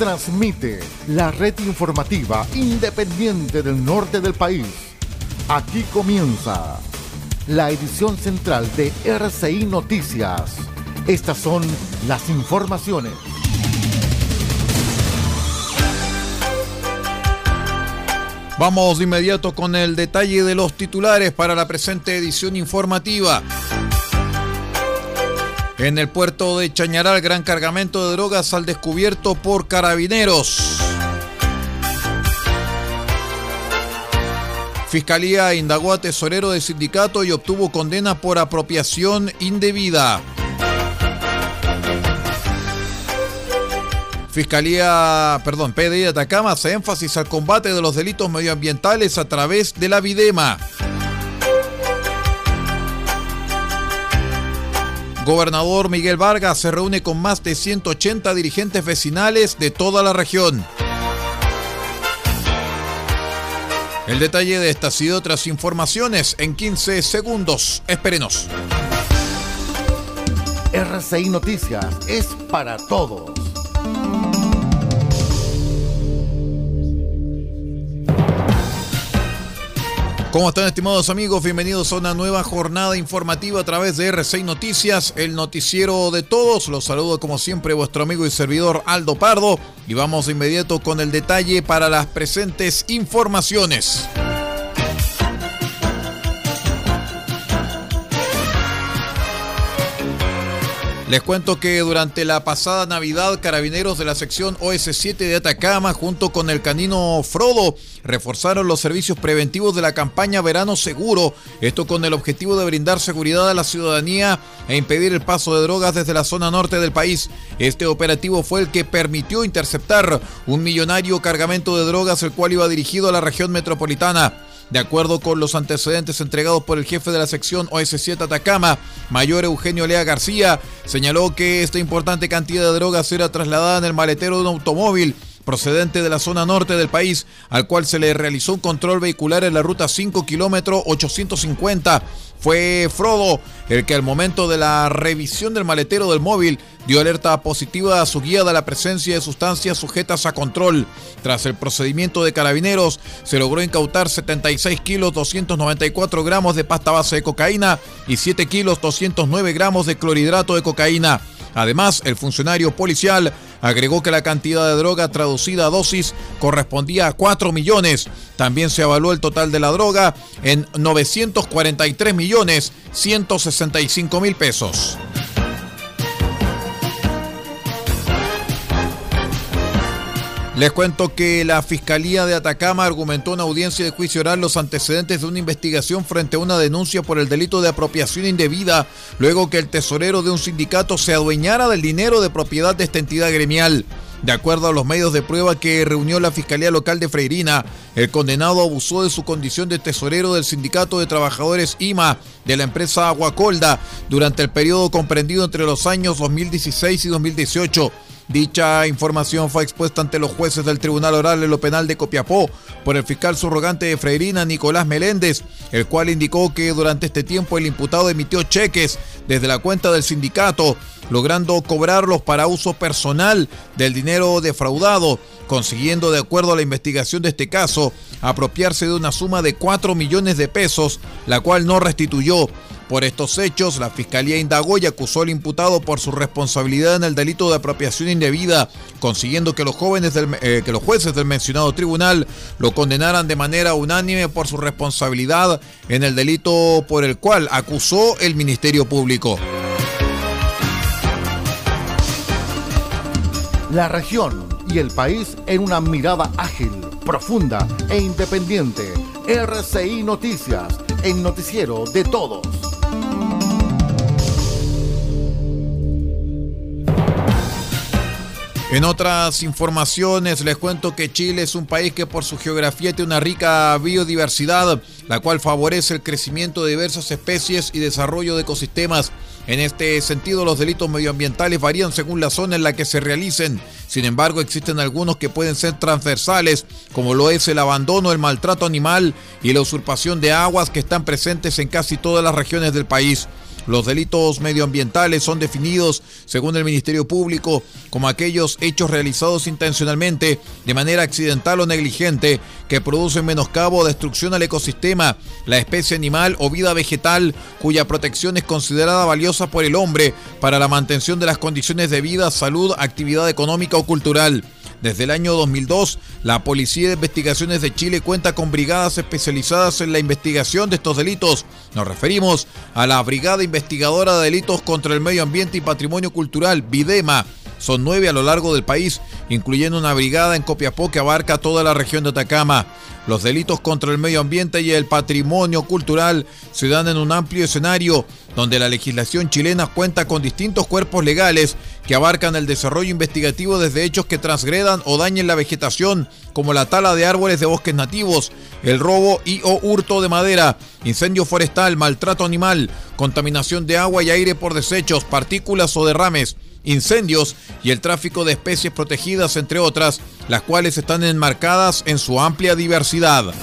transmite la red informativa independiente del norte del país. Aquí comienza la edición central de RCI Noticias. Estas son las informaciones. Vamos de inmediato con el detalle de los titulares para la presente edición informativa. En el puerto de Chañaral, gran cargamento de drogas al descubierto por carabineros. Fiscalía indagó a tesorero de sindicato y obtuvo condena por apropiación indebida. Fiscalía, perdón, PDI de Atacama hace énfasis al combate de los delitos medioambientales a través de la Videma. Gobernador Miguel Vargas se reúne con más de 180 dirigentes vecinales de toda la región. El detalle de estas y otras informaciones en 15 segundos. Espérenos. RCI Noticias es para todos. ¿Cómo están estimados amigos? Bienvenidos a una nueva jornada informativa a través de R6 Noticias, el noticiero de todos. Los saludo como siempre vuestro amigo y servidor Aldo Pardo y vamos de inmediato con el detalle para las presentes informaciones. Les cuento que durante la pasada Navidad, carabineros de la sección OS7 de Atacama, junto con el canino Frodo, reforzaron los servicios preventivos de la campaña Verano Seguro, esto con el objetivo de brindar seguridad a la ciudadanía e impedir el paso de drogas desde la zona norte del país. Este operativo fue el que permitió interceptar un millonario cargamento de drogas, el cual iba dirigido a la región metropolitana. De acuerdo con los antecedentes entregados por el jefe de la sección OS7 Atacama, mayor Eugenio Lea García, señaló que esta importante cantidad de drogas era trasladada en el maletero de un automóvil procedente de la zona norte del país, al cual se le realizó un control vehicular en la ruta 5 kilómetro 850 fue Frodo el que al momento de la revisión del maletero del móvil dio alerta positiva a su guía de la presencia de sustancias sujetas a control. Tras el procedimiento de carabineros, se logró incautar 76 kilos 294 gramos de pasta base de cocaína y 7 kilos 209 gramos de clorhidrato de cocaína. Además, el funcionario policial agregó que la cantidad de droga traducida a dosis correspondía a 4 millones. También se evaluó el total de la droga en 943 millones 165 mil pesos. Les cuento que la Fiscalía de Atacama argumentó en audiencia de juicio oral los antecedentes de una investigación frente a una denuncia por el delito de apropiación indebida, luego que el tesorero de un sindicato se adueñara del dinero de propiedad de esta entidad gremial. De acuerdo a los medios de prueba que reunió la Fiscalía Local de Freirina, el condenado abusó de su condición de tesorero del Sindicato de Trabajadores IMA de la empresa Aguacolda durante el periodo comprendido entre los años 2016 y 2018 Dicha información fue expuesta ante los jueces del Tribunal Oral en lo Penal de Copiapó por el fiscal subrogante de Freirina, Nicolás Meléndez, el cual indicó que durante este tiempo el imputado emitió cheques desde la cuenta del sindicato, logrando cobrarlos para uso personal del dinero defraudado, consiguiendo, de acuerdo a la investigación de este caso, apropiarse de una suma de 4 millones de pesos, la cual no restituyó. Por estos hechos, la Fiscalía indagó y acusó al imputado por su responsabilidad en el delito de apropiación indebida, consiguiendo que los, jóvenes eh, que los jueces del mencionado tribunal lo condenaran de manera unánime por su responsabilidad en el delito por el cual acusó el Ministerio Público. La región y el país en una mirada ágil, profunda e independiente. RCI Noticias, el noticiero de todos. En otras informaciones les cuento que Chile es un país que por su geografía tiene una rica biodiversidad, la cual favorece el crecimiento de diversas especies y desarrollo de ecosistemas. En este sentido, los delitos medioambientales varían según la zona en la que se realicen. Sin embargo, existen algunos que pueden ser transversales, como lo es el abandono, el maltrato animal y la usurpación de aguas que están presentes en casi todas las regiones del país. Los delitos medioambientales son definidos, según el Ministerio Público, como aquellos hechos realizados intencionalmente, de manera accidental o negligente, que producen menoscabo o destrucción al ecosistema, la especie animal o vida vegetal, cuya protección es considerada valiosa por el hombre para la mantención de las condiciones de vida, salud, actividad económica o cultural. Desde el año 2002, la Policía de Investigaciones de Chile cuenta con brigadas especializadas en la investigación de estos delitos. Nos referimos a la Brigada Investigadora de Delitos contra el Medio Ambiente y Patrimonio Cultural, VIDEMA. Son nueve a lo largo del país, incluyendo una brigada en Copiapó que abarca toda la región de Atacama. Los delitos contra el medio ambiente y el patrimonio cultural se dan en un amplio escenario donde la legislación chilena cuenta con distintos cuerpos legales que abarcan el desarrollo investigativo desde hechos que transgredan o dañen la vegetación, como la tala de árboles de bosques nativos, el robo y o hurto de madera, incendio forestal, maltrato animal, contaminación de agua y aire por desechos, partículas o derrames, incendios y el tráfico de especies protegidas, entre otras, las cuales están enmarcadas en su amplia diversidad.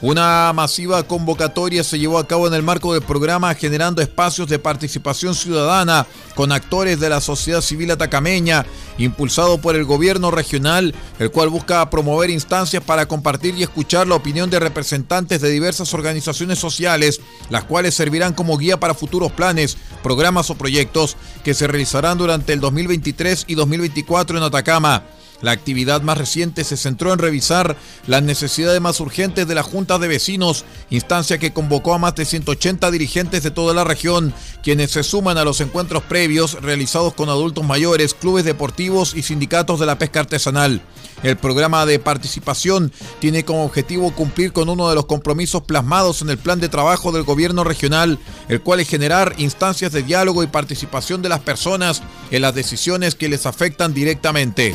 Una masiva convocatoria se llevó a cabo en el marco del programa Generando Espacios de Participación Ciudadana con actores de la sociedad civil atacameña, impulsado por el gobierno regional, el cual busca promover instancias para compartir y escuchar la opinión de representantes de diversas organizaciones sociales, las cuales servirán como guía para futuros planes, programas o proyectos que se realizarán durante el 2023 y 2024 en Atacama. La actividad más reciente se centró en revisar las necesidades más urgentes de la Junta de Vecinos, instancia que convocó a más de 180 dirigentes de toda la región, quienes se suman a los encuentros previos realizados con adultos mayores, clubes deportivos y sindicatos de la pesca artesanal. El programa de participación tiene como objetivo cumplir con uno de los compromisos plasmados en el plan de trabajo del gobierno regional, el cual es generar instancias de diálogo y participación de las personas en las decisiones que les afectan directamente.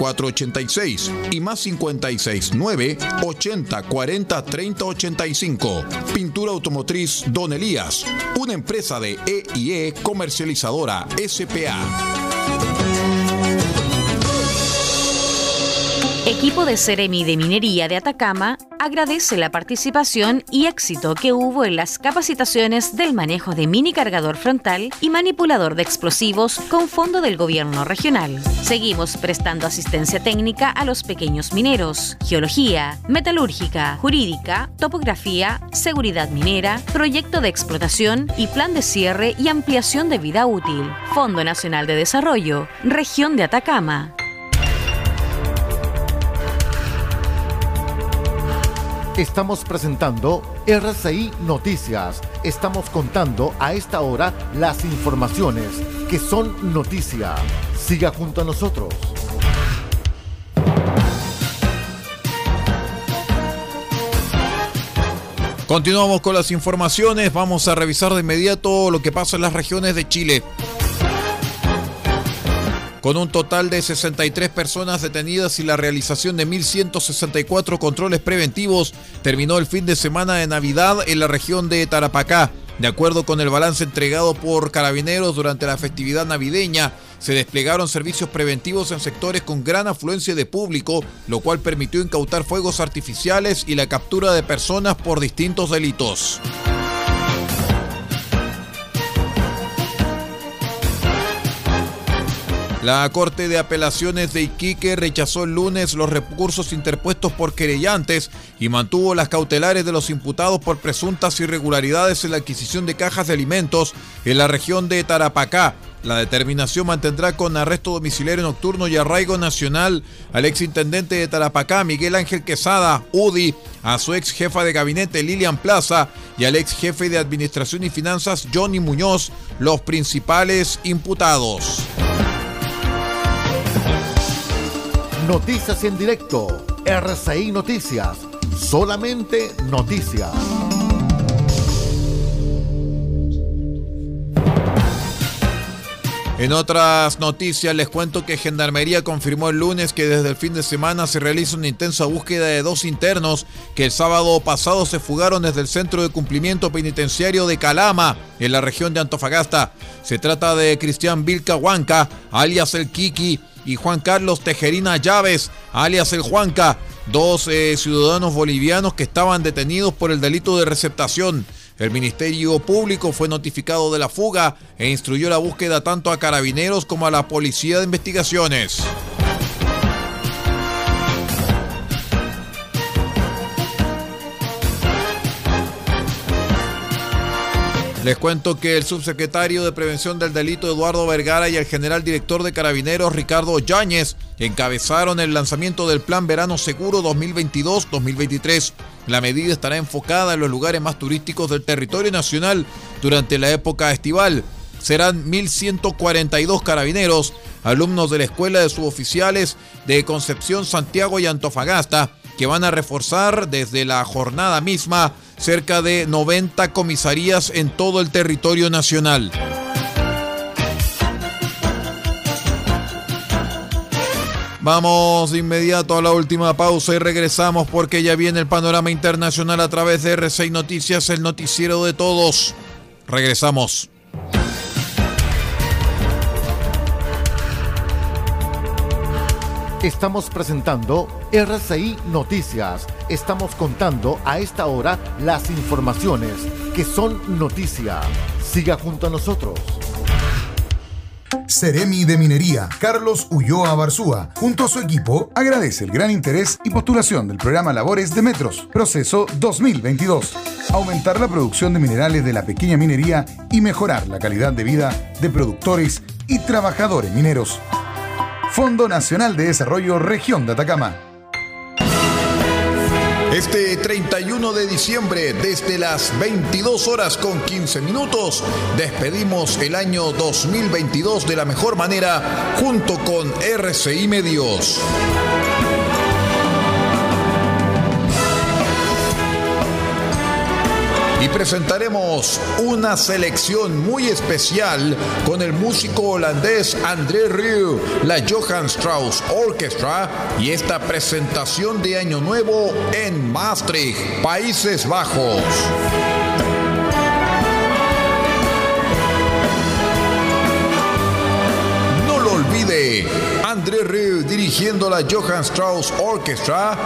86 y más 56 9 80 40 30 85. Pintura automotriz Don Elías, una empresa de EIE comercializadora SPA. Equipo de Ceremi de Minería de Atacama agradece la participación y éxito que hubo en las capacitaciones del manejo de mini cargador frontal y manipulador de explosivos con fondo del gobierno regional. Seguimos prestando asistencia técnica a los pequeños mineros, geología, metalúrgica, jurídica, topografía, seguridad minera, proyecto de explotación y plan de cierre y ampliación de vida útil. Fondo Nacional de Desarrollo, Región de Atacama. Estamos presentando RCI Noticias. Estamos contando a esta hora las informaciones que son noticia. Siga junto a nosotros. Continuamos con las informaciones. Vamos a revisar de inmediato lo que pasa en las regiones de Chile. Con un total de 63 personas detenidas y la realización de 1.164 controles preventivos, terminó el fin de semana de Navidad en la región de Tarapacá. De acuerdo con el balance entregado por carabineros durante la festividad navideña, se desplegaron servicios preventivos en sectores con gran afluencia de público, lo cual permitió incautar fuegos artificiales y la captura de personas por distintos delitos. La Corte de Apelaciones de Iquique rechazó el lunes los recursos interpuestos por querellantes y mantuvo las cautelares de los imputados por presuntas irregularidades en la adquisición de cajas de alimentos en la región de Tarapacá. La determinación mantendrá con arresto domiciliario nocturno y arraigo nacional al exintendente de Tarapacá, Miguel Ángel Quesada, UDI, a su ex jefa de gabinete, Lilian Plaza, y al ex jefe de Administración y Finanzas, Johnny Muñoz, los principales imputados. Noticias en directo. RCI Noticias. Solamente noticias. En otras noticias les cuento que Gendarmería confirmó el lunes que desde el fin de semana se realiza una intensa búsqueda de dos internos que el sábado pasado se fugaron desde el Centro de Cumplimiento Penitenciario de Calama, en la región de Antofagasta. Se trata de Cristian Vilca Huanca, alias el Kiki, y Juan Carlos Tejerina Llaves, alias el Juanca, dos eh, ciudadanos bolivianos que estaban detenidos por el delito de receptación. El Ministerio Público fue notificado de la fuga e instruyó la búsqueda tanto a carabineros como a la Policía de Investigaciones. Les cuento que el subsecretario de Prevención del Delito Eduardo Vergara y el general director de Carabineros Ricardo Yáñez encabezaron el lanzamiento del Plan Verano Seguro 2022-2023. La medida estará enfocada en los lugares más turísticos del territorio nacional durante la época estival. Serán 1.142 carabineros, alumnos de la Escuela de Suboficiales de Concepción, Santiago y Antofagasta, que van a reforzar desde la jornada misma cerca de 90 comisarías en todo el territorio nacional. Vamos de inmediato a la última pausa y regresamos porque ya viene el panorama internacional a través de R6 Noticias, el noticiero de todos. Regresamos. Estamos presentando RCI Noticias. Estamos contando a esta hora las informaciones que son noticia. Siga junto a nosotros. Ceremi de Minería, Carlos Ulloa Barzúa, junto a su equipo, agradece el gran interés y postulación del programa Labores de Metros, proceso 2022. Aumentar la producción de minerales de la pequeña minería y mejorar la calidad de vida de productores y trabajadores mineros. Fondo Nacional de Desarrollo Región de Atacama. Este 31 de diciembre, desde las 22 horas con 15 minutos, despedimos el año 2022 de la mejor manera junto con RCI Medios. Y presentaremos una selección muy especial con el músico holandés André Rieu, la Johann Strauss Orchestra y esta presentación de Año Nuevo en Maastricht, Países Bajos. André Rieu dirigiendo la Johann Strauss Orchestra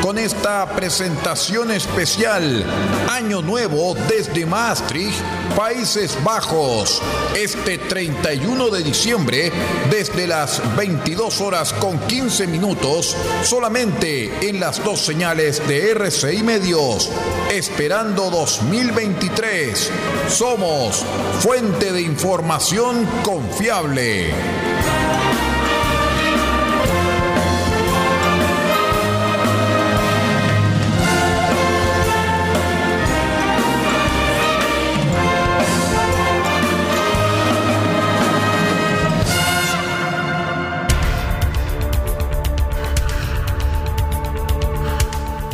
con esta presentación especial Año Nuevo desde Maastricht, Países Bajos, este 31 de diciembre desde las 22 horas con 15 minutos solamente en las dos señales de RCI Medios, esperando 2023. Somos fuente de información confiable.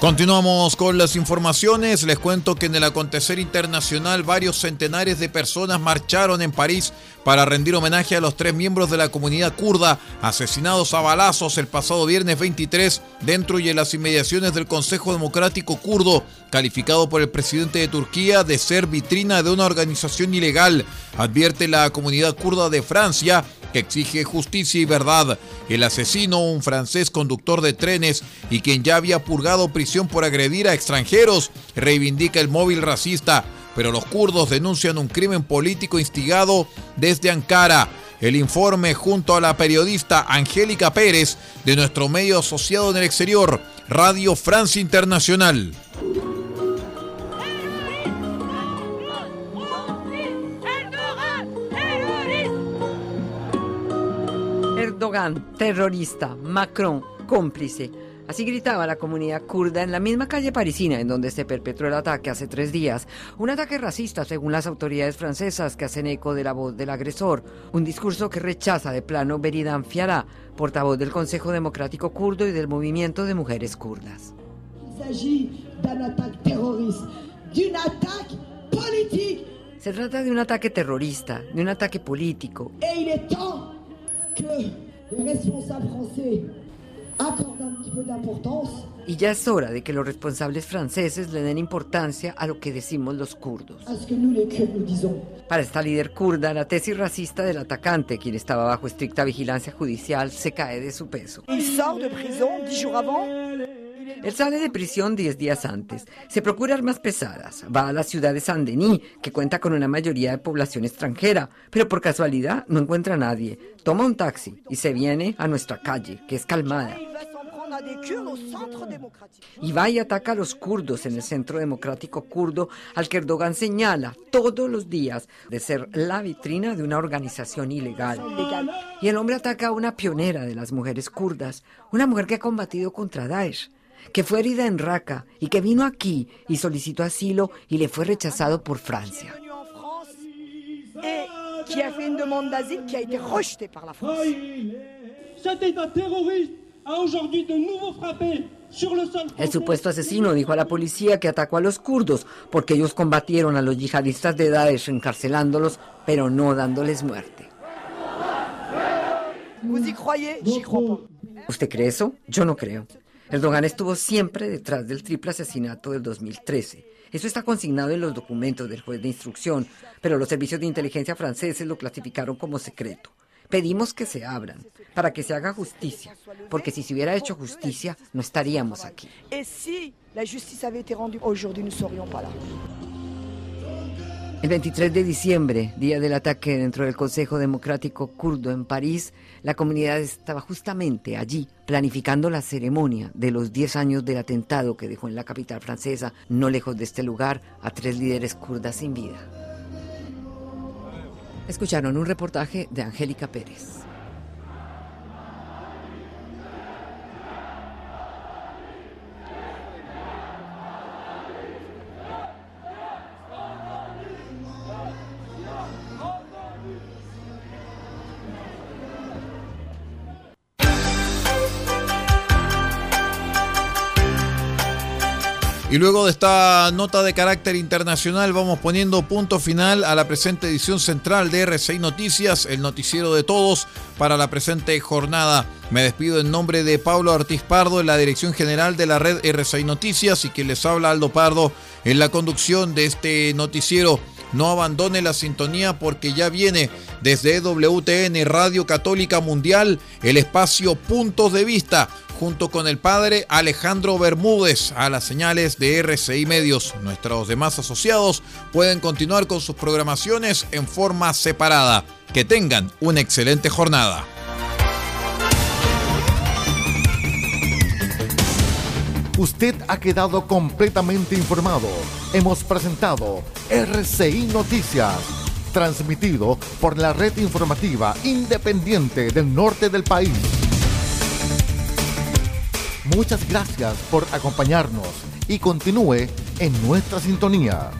Continuamos con las informaciones. Les cuento que en el acontecer internacional varios centenares de personas marcharon en París para rendir homenaje a los tres miembros de la comunidad kurda asesinados a balazos el pasado viernes 23 dentro y en las inmediaciones del Consejo Democrático Kurdo, calificado por el presidente de Turquía de ser vitrina de una organización ilegal. Advierte la comunidad kurda de Francia que exige justicia y verdad. El asesino, un francés conductor de trenes y quien ya había purgado prisión por agredir a extranjeros, reivindica el móvil racista, pero los kurdos denuncian un crimen político instigado desde Ankara. El informe junto a la periodista Angélica Pérez de nuestro medio asociado en el exterior, Radio Francia Internacional. Erdogan, terrorista, Macron, cómplice. Así gritaba la comunidad kurda en la misma calle parisina en donde se perpetró el ataque hace tres días. Un ataque racista, según las autoridades francesas, que hacen eco de la voz del agresor. Un discurso que rechaza de plano Beridan Fiara, portavoz del Consejo Democrático Kurdo y del Movimiento de Mujeres Kurdas. Se trata de un ataque terrorista, de un ataque político. Y ya es hora de que los responsables franceses le den importancia a lo que decimos los kurdos. Para esta líder kurda, la tesis racista del atacante, quien estaba bajo estricta vigilancia judicial, se cae de su peso. Él sale de prisión 10 días antes. Se procura armas pesadas. Va a la ciudad de Saint-Denis, que cuenta con una mayoría de población extranjera, pero por casualidad no encuentra a nadie. Toma un taxi y se viene a nuestra calle, que es calmada. Y va y ataca a los kurdos en el Centro Democrático Kurdo, al que Erdogan señala todos los días de ser la vitrina de una organización ilegal. Y el hombre ataca a una pionera de las mujeres kurdas, una mujer que ha combatido contra Daesh que fue herida en Raqqa y que vino aquí y solicitó asilo y le fue rechazado por Francia. El supuesto asesino dijo a la policía que atacó a los kurdos porque ellos combatieron a los yihadistas de Daesh encarcelándolos, pero no dándoles muerte. ¿Usted cree eso? Yo no creo. Erdogan estuvo siempre detrás del triple asesinato del 2013. Eso está consignado en los documentos del juez de instrucción, pero los servicios de inteligencia franceses lo clasificaron como secreto. Pedimos que se abran, para que se haga justicia, porque si se hubiera hecho justicia, no estaríamos aquí. El 23 de diciembre, día del ataque dentro del Consejo Democrático Kurdo en París, la comunidad estaba justamente allí planificando la ceremonia de los 10 años del atentado que dejó en la capital francesa, no lejos de este lugar, a tres líderes kurdas sin vida. Escucharon un reportaje de Angélica Pérez. Y luego de esta nota de carácter internacional vamos poniendo punto final a la presente edición central de RCI Noticias, el noticiero de todos para la presente jornada. Me despido en nombre de Pablo Artiz Pardo en la dirección general de la red RCI Noticias y quien les habla Aldo Pardo en la conducción de este noticiero. No abandone la sintonía porque ya viene desde WTN Radio Católica Mundial el espacio Puntos de Vista junto con el padre Alejandro Bermúdez a las señales de RCI Medios. Nuestros demás asociados pueden continuar con sus programaciones en forma separada. Que tengan una excelente jornada. Usted ha quedado completamente informado. Hemos presentado RCI Noticias, transmitido por la red informativa independiente del norte del país. Muchas gracias por acompañarnos y continúe en nuestra sintonía.